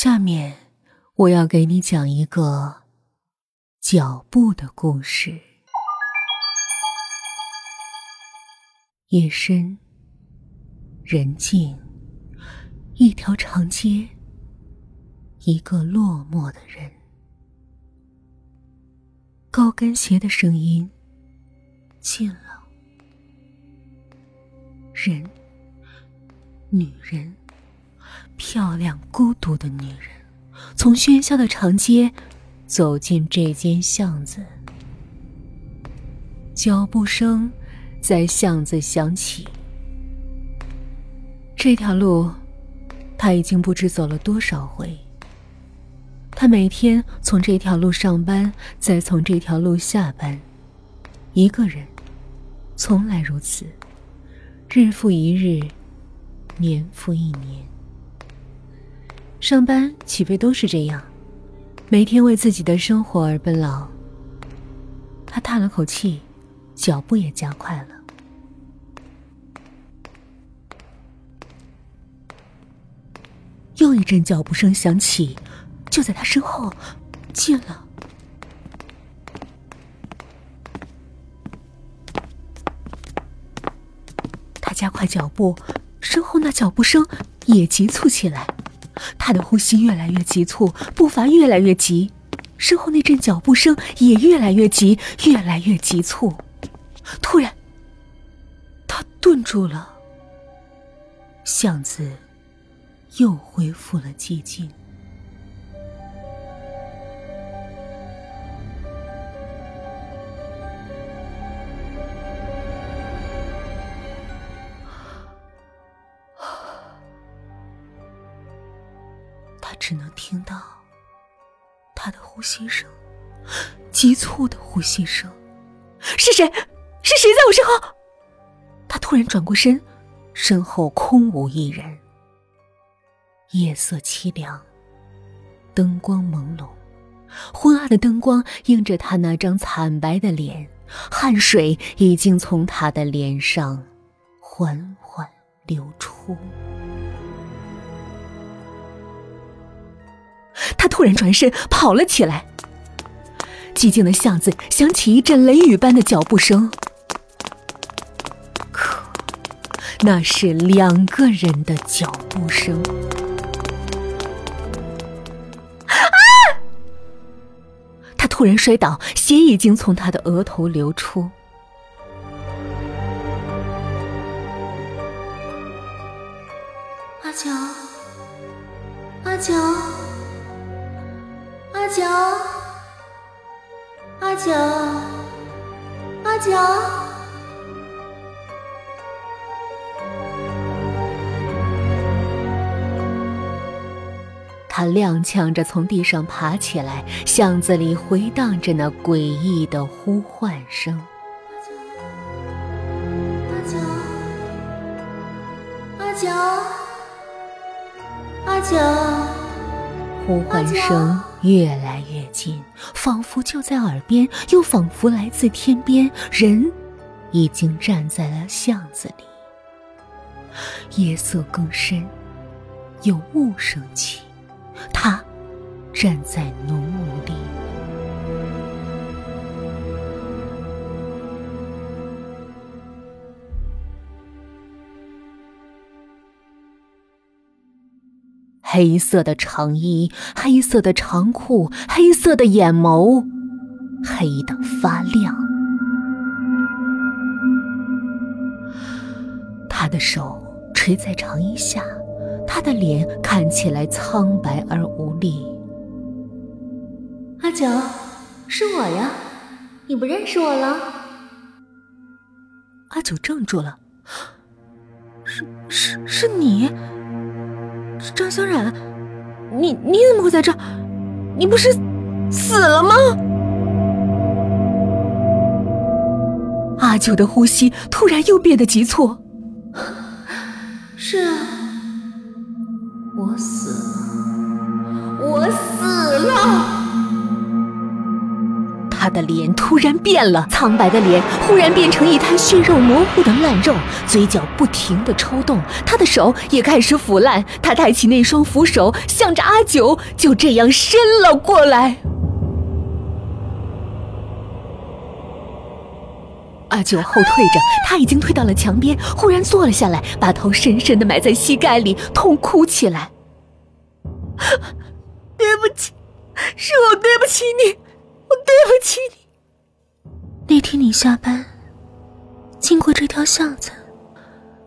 下面我要给你讲一个脚步的故事。夜深人静，一条长街，一个落寞的人，高跟鞋的声音近了，人，女人。漂亮孤独的女人，从喧嚣的长街走进这间巷子。脚步声在巷子响起。这条路，他已经不知走了多少回。他每天从这条路上班，再从这条路下班，一个人，从来如此，日复一日，年复一年。上班起飞都是这样，每天为自己的生活而奔劳。他叹了口气，脚步也加快了。又一阵脚步声响起，就在他身后，近了。他加快脚步，身后那脚步声也急促起来。他的呼吸越来越急促，步伐越来越急，身后那阵脚步声也越来越急，越来越急促。突然，他顿住了。巷子又恢复了寂静。只能听到他的呼吸声，急促的呼吸声。是谁？是谁在我身后？他突然转过身，身后空无一人。夜色凄凉，灯光朦胧，昏暗的灯光映着他那张惨白的脸，汗水已经从他的脸上缓缓流出。他突然转身跑了起来。寂静的巷子响起一阵雷雨般的脚步声，可那是两个人的脚步声。啊！他突然摔倒，血已经从他的额头流出。阿乔，阿乔。阿乔，阿九，阿九，他踉跄着从地上爬起来，巷子里回荡着那诡异的呼唤声。阿九，阿九，阿九，阿乔。呼唤声越来越近，仿佛就在耳边，又仿佛来自天边。人已经站在了巷子里，夜色更深，有雾升起，他站在浓雾里。黑色的长衣，黑色的长裤，黑色的眼眸，黑的发亮。他的手垂在长衣下，他的脸看起来苍白而无力。阿九，是我呀，你不认识我了？阿九怔住了，是是是你。张小冉，你你怎么会在这？你不是死了吗？阿九的呼吸突然又变得急促。是啊，我死了，我死了。他的脸突然变了，苍白的脸忽然变成一滩血肉模糊的烂肉，嘴角不停的抽动，他的手也开始腐烂。他抬起那双扶手，向着阿九就这样伸了过来。阿九后退着，他已经退到了墙边，忽然坐了下来，把头深深的埋在膝盖里，痛哭起来。对不起，是我对不起你，我对不起你。那天你下班经过这条巷子，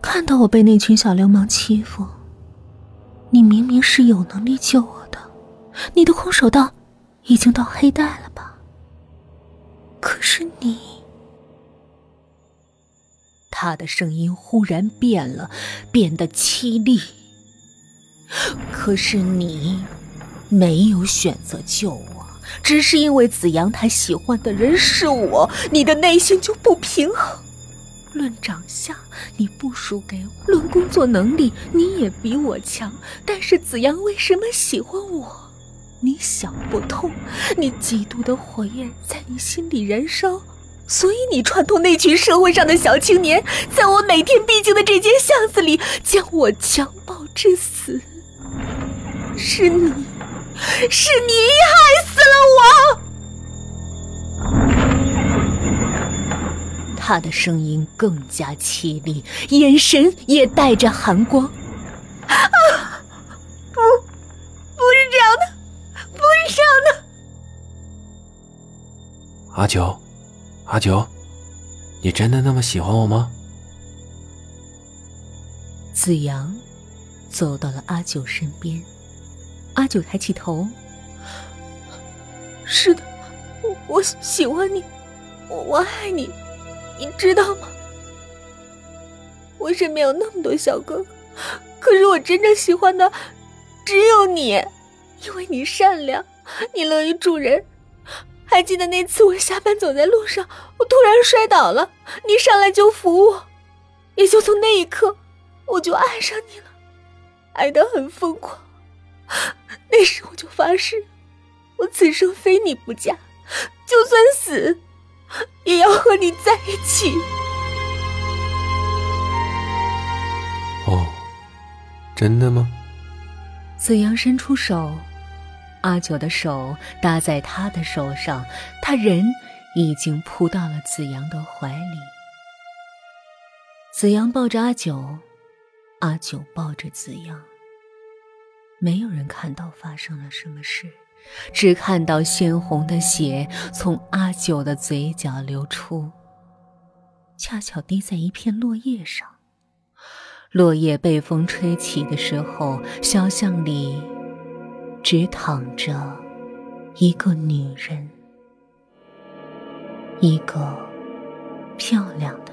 看到我被那群小流氓欺负，你明明是有能力救我的，你的空手道已经到黑带了吧？可是你……他的声音忽然变了，变得凄厉。可是你没有选择救我，只是因为子阳他喜欢的人是我，你的内心就不平衡。论长相，你不输给我；论工作能力，你也比我强。但是子阳为什么喜欢我？你想不通。你嫉妒的火焰在你心里燃烧。所以你串通那群社会上的小青年，在我每天必经的这间巷子里将我强暴致死。是你，是你害死了我。他的声音更加凄厉，眼神也带着寒光。啊，不，不是这样的，不是这样的。阿九。阿九，你真的那么喜欢我吗？子阳走到了阿九身边，阿九抬起头：“是的，我我喜欢你，我我爱你，你知道吗？我身边有那么多小哥哥，可是我真正喜欢的只有你，因为你善良，你乐于助人。”还记得那次我下班走在路上，我突然摔倒了，你上来就扶我，也就从那一刻，我就爱上你了，爱得很疯狂。那时我就发誓，我此生非你不嫁，就算死，也要和你在一起。哦，真的吗？子阳伸出手。阿九的手搭在他的手上，他人已经扑到了子阳的怀里。子阳抱着阿九，阿九抱着子阳。没有人看到发生了什么事，只看到鲜红的血从阿九的嘴角流出，恰巧滴在一片落叶上。落叶被风吹起的时候，小巷里。只躺着一个女人，一个漂亮的。